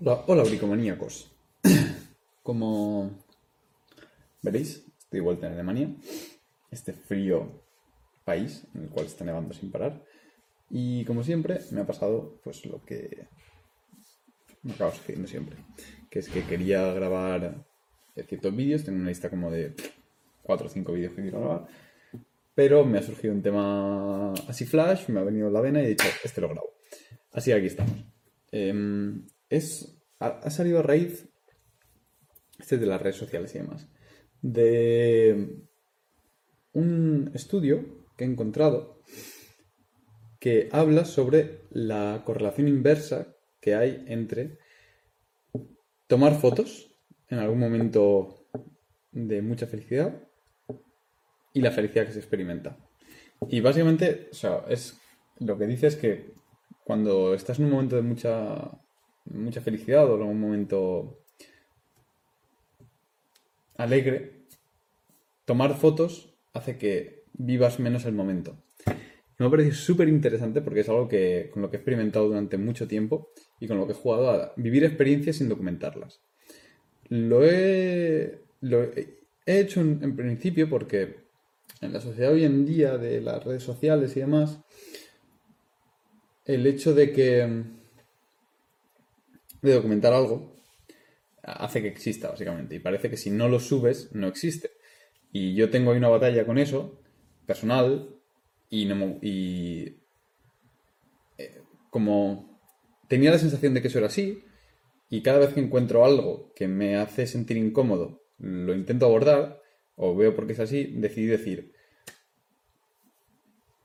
Hola, hola bricomaníacos. Como veréis, estoy de vuelta en Alemania, este frío país en el cual está nevando sin parar. Y como siempre, me ha pasado pues lo que me acabo sucediendo siempre, que es que quería grabar ciertos vídeos, tengo una lista como de 4 o 5 vídeos que quiero grabar, pero me ha surgido un tema así flash, me ha venido la vena y he dicho, este lo grabo. Así que aquí estamos. Em, es, ha, salido a raíz, este de las redes sociales y demás, de un estudio que he encontrado que habla sobre la correlación inversa que hay entre tomar fotos en algún momento de mucha felicidad y la felicidad que se experimenta. Y básicamente, o sea, es lo que dice es que cuando estás en un momento de mucha mucha felicidad o un momento alegre, tomar fotos hace que vivas menos el momento. Me ha parecido súper interesante porque es algo que, con lo que he experimentado durante mucho tiempo y con lo que he jugado a vivir experiencias sin documentarlas. Lo he, lo he hecho en principio porque en la sociedad hoy en día de las redes sociales y demás, el hecho de que de documentar algo hace que exista, básicamente. Y parece que si no lo subes, no existe. Y yo tengo ahí una batalla con eso, personal, y, no, eh, como tenía la sensación de que eso era así, y cada vez que encuentro algo que me hace sentir incómodo, lo intento abordar, o veo por qué es así, decidí decir,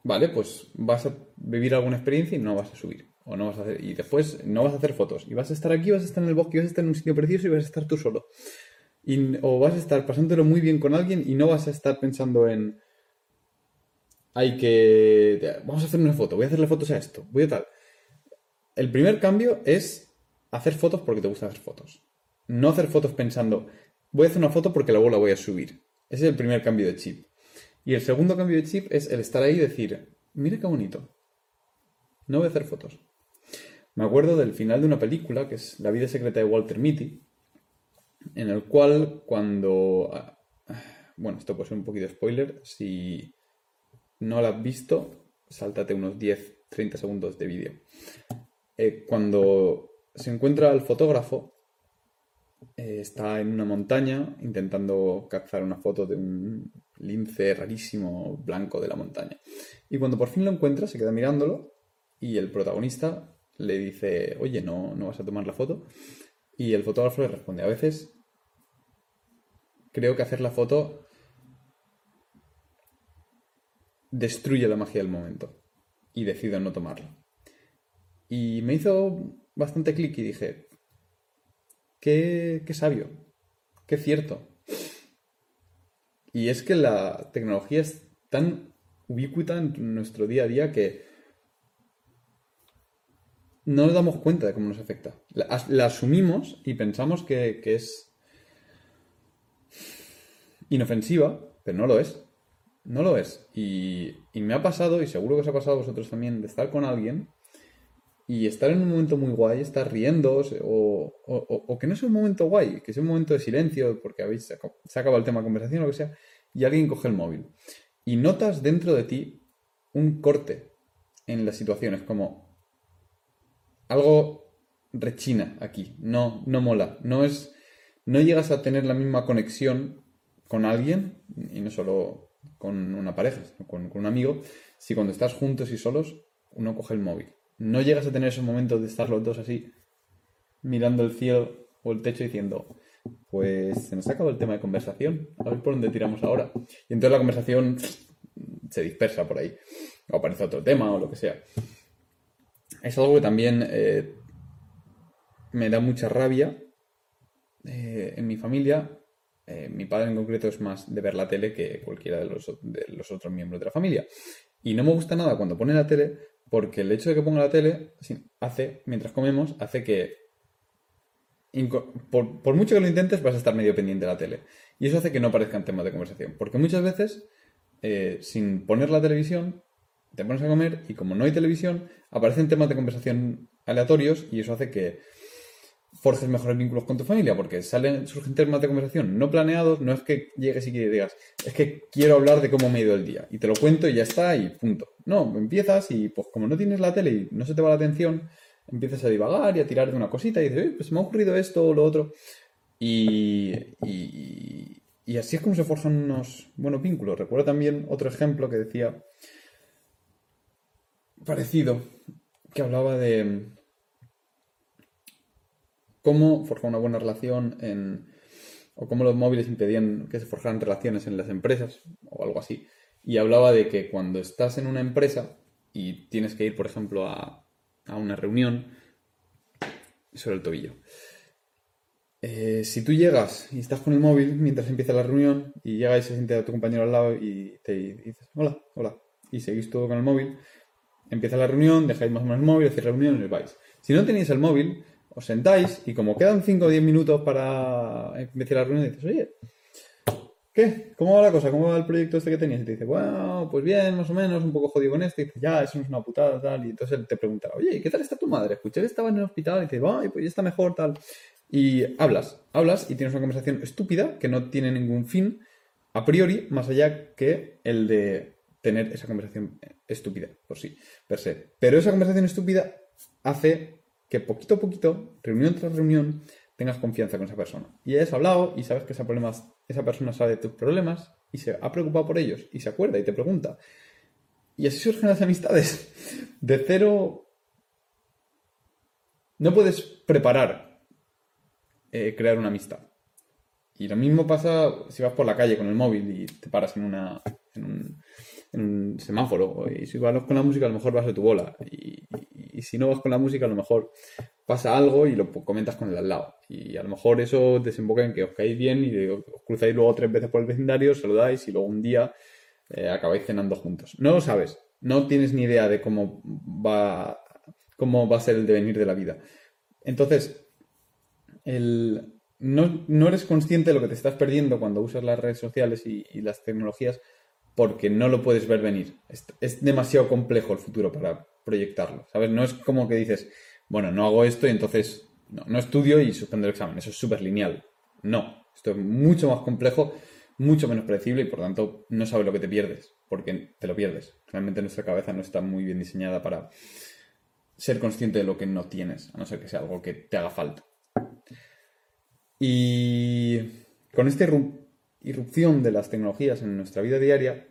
vale, pues vas a vivir alguna experiencia y no vas a subir. O no vas a hacer, y después no vas a hacer fotos. Y vas a estar aquí, vas a estar en el bosque, vas a estar en un sitio precioso y vas a estar tú solo. Y, o vas a estar pasándolo muy bien con alguien y no vas a estar pensando en. Hay que. Vamos a hacer una foto, voy a hacerle fotos a esto, voy a tal. El primer cambio es hacer fotos porque te gusta hacer fotos. No hacer fotos pensando, voy a hacer una foto porque luego la voy a subir. Ese es el primer cambio de chip. Y el segundo cambio de chip es el estar ahí y decir, mira qué bonito. No voy a hacer fotos. Me acuerdo del final de una película, que es La vida secreta de Walter Mitty, en el cual cuando... Ah, bueno, esto puede ser un poquito spoiler. Si no lo has visto, sáltate unos 10-30 segundos de vídeo. Eh, cuando se encuentra al fotógrafo, eh, está en una montaña intentando captar una foto de un lince rarísimo blanco de la montaña. Y cuando por fin lo encuentra, se queda mirándolo y el protagonista le dice, oye, ¿no, no vas a tomar la foto? Y el fotógrafo le responde, a veces creo que hacer la foto destruye la magia del momento y decido no tomarla. Y me hizo bastante clic y dije, qué, qué sabio, qué cierto. Y es que la tecnología es tan ubicuita en nuestro día a día que no nos damos cuenta de cómo nos afecta. La, asumimos y pensamos que, es inofensiva, pero no lo es. No lo es. Y, me ha pasado, y seguro que os ha pasado a vosotros también, de estar con alguien y estar en un momento muy guay, estar riendo, o, o, que no sea un momento guay, que sea un momento de silencio, porque habéis, se acaba el tema de conversación o lo que sea, y alguien coge el móvil. Y notas dentro de ti un corte en las situaciones, como, algo rechina aquí, no, no mola, no es, no llegas a tener la misma conexión con alguien, y no solo con una pareja, sino con, un amigo, si cuando estás juntos y solos, uno coge el móvil. No llegas a tener esos momentos de estar los dos así, mirando el cielo o el techo diciendo, pues se nos ha acabado el tema de conversación, a ver por dónde tiramos ahora. Y entonces la conversación se dispersa por ahí, o aparece otro tema o lo que sea es algo que también eh, me da mucha rabia. Eh, en mi familia, eh, mi padre en concreto es más de ver la tele que cualquiera de los, otros miembros de la familia. Y no me gusta nada cuando pone la tele, porque el hecho de que ponga la tele hace, mientras comemos, hace que por, por, mucho que lo intentes, vas a estar medio pendiente de la tele. Y eso hace que no aparezcan temas de conversación. Porque muchas veces, sin poner la televisión, te pones a comer y como no hay televisión, aparecen temas de conversación aleatorios y eso hace que forjes mejores vínculos con tu familia, porque salen, surgen temas de conversación no planeados, no es que llegues y que digas, es que quiero hablar de cómo me ha ido el día, y te lo cuento y ya está, y punto. No, empiezas y pues como no tienes la tele y no se te va la atención, empiezas a divagar y a tirar de una cosita y dices, pues me ha ocurrido esto o lo otro. Y, y, y así es como se forjan unos buenos vínculos. Recuerdo también otro ejemplo que decía, parecido, que hablaba de cómo forjar una buena relación en, o cómo los móviles impedían que se forjaran relaciones en las empresas o algo así. Y hablaba de que cuando estás en una empresa y tienes que ir, por ejemplo, a, a una reunión sobre el tobillo. Eh, si tú llegas y estás con el móvil mientras empieza la reunión y llega y se siente a tu compañero al lado y te dices, hola, hola, y seguís todo con el móvil, empieza la reunión, dejáis más o menos el móvil, hacéis reunión y os vais. Si no tenéis el móvil, os sentáis y como quedan 5 o 10 minutos para empezar la reunión, dices, oye, ¿qué? ¿Cómo va la cosa? ¿Cómo va el proyecto este que tenías? Y te dice, bueno, pues bien, más o menos, un poco jodido con esto. Y dice, ya, eso no es una putada, tal. Y entonces él te pregunta, oye, ¿qué tal está tu madre? Escuché que estaba en el hospital. Y dice, ay, pues ya está mejor, tal. Y hablas, hablas y tienes una conversación estúpida que no tiene ningún fin a priori, más allá que el de tener esa conversación estúpida, por sí, per se. Pero esa conversación estúpida hace que poquito a poquito, reunión tras reunión, tengas confianza con esa persona. Y has hablado y sabes que esa, esa persona sabe de tus problemas y se ha preocupado por ellos y se acuerda y te pregunta. Y así surgen las amistades. De cero... No puedes preparar eh, crear una amistad. Y lo mismo pasa si vas por la calle con el móvil y te paras en, una, en, un, en un semáforo. Y si vas con la música, a lo mejor vas de tu bola. Y, si no vas con la música, a lo mejor pasa algo y lo comentas con el al lado. Y a lo mejor eso desemboca en que os caéis bien y os cruzáis luego tres veces por el vecindario, saludáis y luego un día eh, acabáis cenando juntos. No lo sabes, no tienes ni idea de cómo va, cómo va a ser el devenir de la vida. Entonces, el, no, eres consciente de lo que te estás perdiendo cuando usas las redes sociales y, las tecnologías porque no lo puedes ver venir. es demasiado complejo el futuro para, proyectarlo, ¿sabes? No es como que dices, bueno, no hago esto y entonces no, estudio y suspendo el examen. Eso es súper lineal. No, esto es mucho más complejo, mucho menos predecible y por tanto no sabes lo que te pierdes, porque te lo pierdes. Realmente nuestra cabeza no está muy bien diseñada para ser consciente de lo que no tienes, a no ser que sea algo que te haga falta. Y con esta irrupción de las tecnologías en nuestra vida diaria,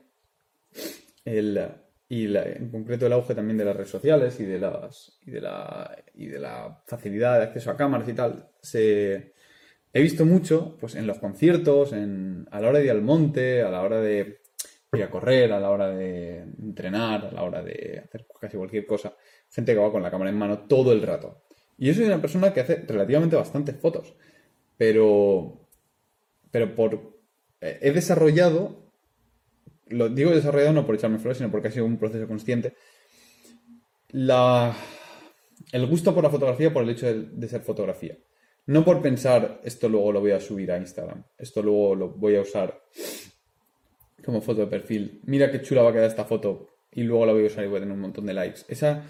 el, y en concreto el auge también de las redes sociales y de, las, y de, la, y de la facilidad de acceso a cámaras y tal, se, he visto mucho pues, en los conciertos, en, a la hora de ir al monte, a la hora de ir a correr, a la hora de entrenar, a la hora de hacer casi cualquier cosa, gente que va con la cámara en mano todo el rato. Y yo soy una persona que hace relativamente bastantes fotos, pero, pero por, he desarrollado lo digo desarrollado no por echarme flores, sino porque ha sido un proceso consciente. La, el gusto por la fotografía por el hecho de, ser fotografía. No por pensar, esto luego lo voy a subir a Instagram, esto luego lo voy a usar como foto de perfil. Mira qué chula va a quedar esta foto y luego la voy a usar y voy a tener un montón de likes. Esa,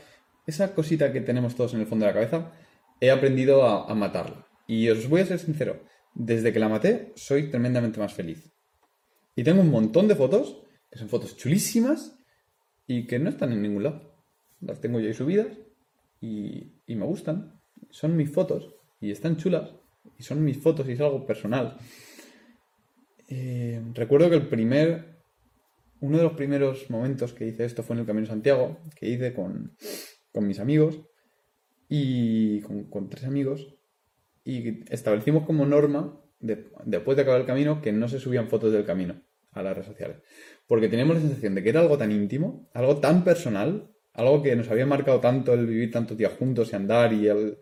esa cosita que tenemos todos en el fondo de la cabeza, he aprendido a matarla. Y os voy a ser sincero, desde que la maté soy tremendamente más feliz. Y tengo un montón de fotos que son fotos chulísimas y que no están en ningún lado. Las tengo yo ahí subidas y, me gustan. Son mis fotos y están chulas y son mis fotos y es algo personal. Eh, recuerdo que el primer, uno de los primeros momentos que hice esto fue en el Camino Santiago, que hice con, mis amigos y con, tres amigos y establecimos como norma, después de acabar el camino, que no se subían fotos del camino a las redes sociales porque teníamos la sensación de que era algo tan íntimo, algo tan personal, algo que nos había marcado tanto el vivir tantos días juntos y andar y el,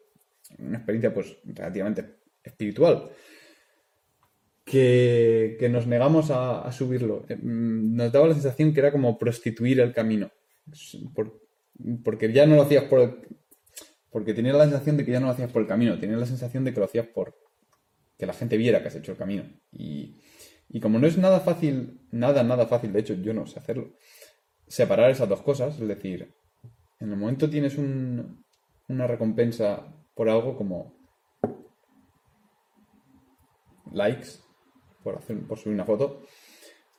una experiencia pues relativamente espiritual, que, nos negamos a, subirlo. Eh, mm, nos daba la sensación que era como prostituir el camino, porque ya no lo hacías por... porque tenías la sensación de que ya no lo hacías por el camino, tenías la sensación de que lo hacías por que la gente viera que has hecho el camino. Y, y como no es nada fácil, nada, nada fácil, de hecho yo no sé hacerlo, separar esas dos cosas, es decir, en el momento tienes una recompensa por algo como likes por, hacer, por subir una foto,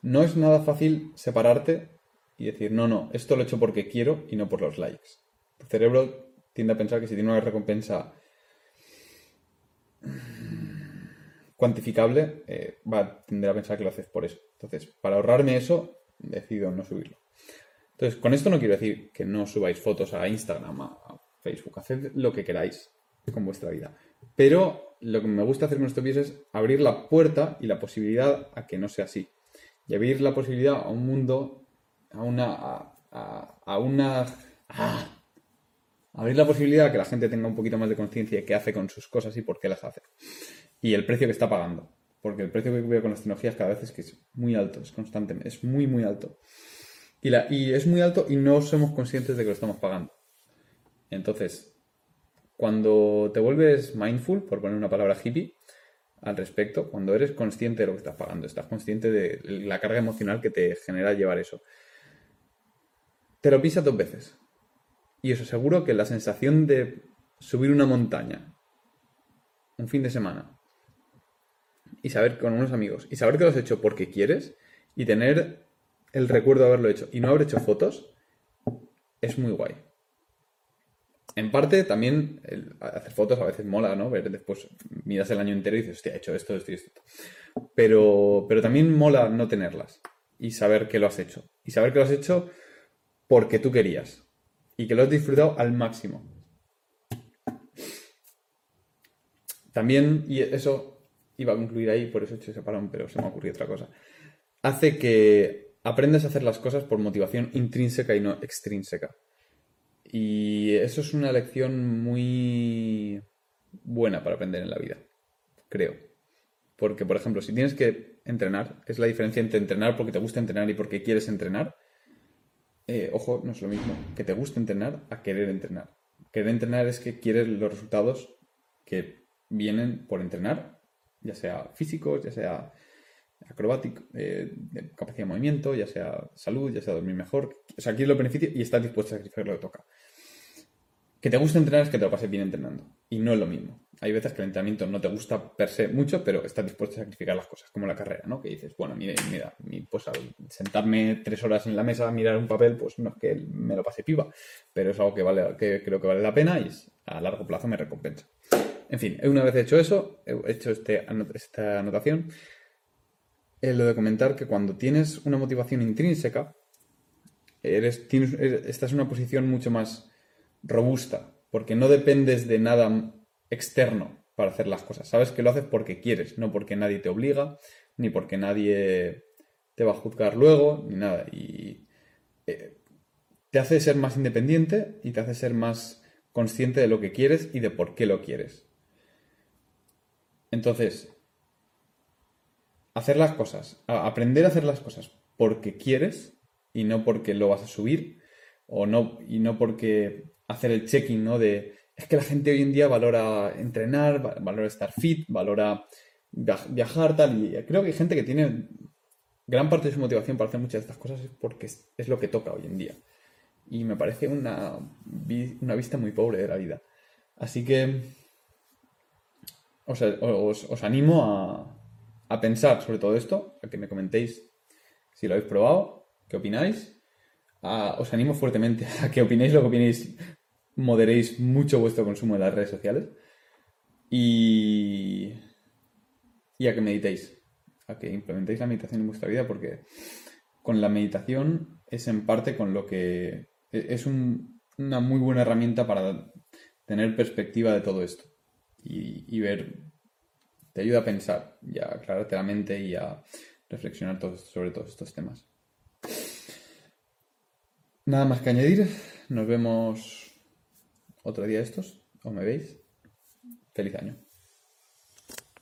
no es nada fácil separarte y decir, no, no, esto lo he hecho porque quiero y no por los likes. Tu cerebro tiende a pensar que si tiene una recompensa cuantificable, eh, va a tender a pensar que lo haces por eso. Entonces, para ahorrarme eso, decido no subirlo. Entonces, con esto no quiero decir que no subáis fotos a Instagram, a Facebook, haced lo que queráis con vuestra vida. Pero lo que me gusta hacer con estos vídeos es abrir la puerta y la posibilidad a que no sea así. Y abrir la posibilidad a un mundo, a una... a, una... abrir la posibilidad a que la gente tenga un poquito más de conciencia de qué hace con sus cosas y por qué las hace y el precio que está pagando. Porque el precio que veo con las tecnologías cada vez es que es muy alto, es constantemente, es muy, muy alto. Y, es muy alto y no somos conscientes de que lo estamos pagando. Entonces, cuando te vuelves mindful, por poner una palabra hippie, al respecto, cuando eres consciente de lo que estás pagando, estás consciente de la carga emocional que te genera llevar eso, te lo pisas dos veces. Y os aseguro que la sensación de subir una montaña un fin de semana y saber con unos amigos y saber que lo has hecho porque quieres y tener el recuerdo de haberlo hecho y no haber hecho fotos es muy guay. En parte también hacer fotos a veces mola, ¿no? Ver después miras el año entero y dices, hostia, he hecho esto, esto y esto. Pero, pero también mola no tenerlas y saber que lo has hecho. Y saber que lo has hecho porque tú querías y que lo has disfrutado al máximo. También, y eso iba a concluir ahí, por eso he hecho ese parón, pero se me ocurrió otra cosa. Hace que aprendas a hacer las cosas por motivación intrínseca y no extrínseca. Y eso es una lección muy buena para aprender en la vida, creo. Porque, por ejemplo, si tienes que entrenar, es la diferencia entre entrenar porque te gusta entrenar y porque quieres entrenar. Eh, ojo, no es lo mismo que te guste entrenar a querer entrenar. Querer entrenar es que quieres los resultados que vienen por entrenar ya sea físicos, ya sea acrobático, eh, capacidad de movimiento, ya sea salud, ya sea dormir mejor. O sea, aquí es lo beneficio y estás dispuesto a sacrificar lo que toca. Que te guste entrenar es que te lo pases bien entrenando. Y no es lo mismo. Hay veces que el entrenamiento no te gusta per se mucho, pero estás dispuesto a sacrificar las cosas, como la carrera, ¿no? Que dices, bueno, mira, mira, pues al sentarme tres horas en la mesa a mirar un papel, pues no es que me lo pase piba, pero es algo que, vale, que creo que vale la pena y a largo plazo me recompensa. En fin, una vez hecho eso, he hecho este, esta anotación, es lo de comentar que cuando tienes una motivación intrínseca, eres, tienes, estás en una posición mucho más robusta, porque no dependes de nada externo para hacer las cosas. Sabes que lo haces porque quieres, no porque nadie te obliga, ni porque nadie te va a juzgar luego, ni nada. Y eh, te hace ser más independiente y te hace ser más consciente de lo que quieres y de por qué lo quieres. Entonces, hacer las cosas, aprender a hacer las cosas porque quieres y no porque lo vas a subir o no y no porque hacer el checking, ¿no? De es que la gente hoy en día valora entrenar, valora estar fit, valora viajar tal y creo que hay gente que tiene gran parte de su motivación para hacer muchas de estas cosas es porque es, lo que toca hoy en día. Y me parece una, una vista muy pobre de la vida. Así que os, animo a, pensar sobre todo esto, a que me comentéis si lo habéis probado, qué opináis. os animo fuertemente a que opinéis lo que opinéis, moderéis mucho vuestro consumo de las redes sociales y, y a que meditéis, a que implementéis la meditación en vuestra vida porque con la meditación es en parte con lo que es una muy buena herramienta para tener perspectiva de todo esto y, ver, te ayuda a pensar y a aclararte la mente y a reflexionar sobre todos estos temas. Nada más que añadir, nos vemos otro día estos, o me veis. Feliz año.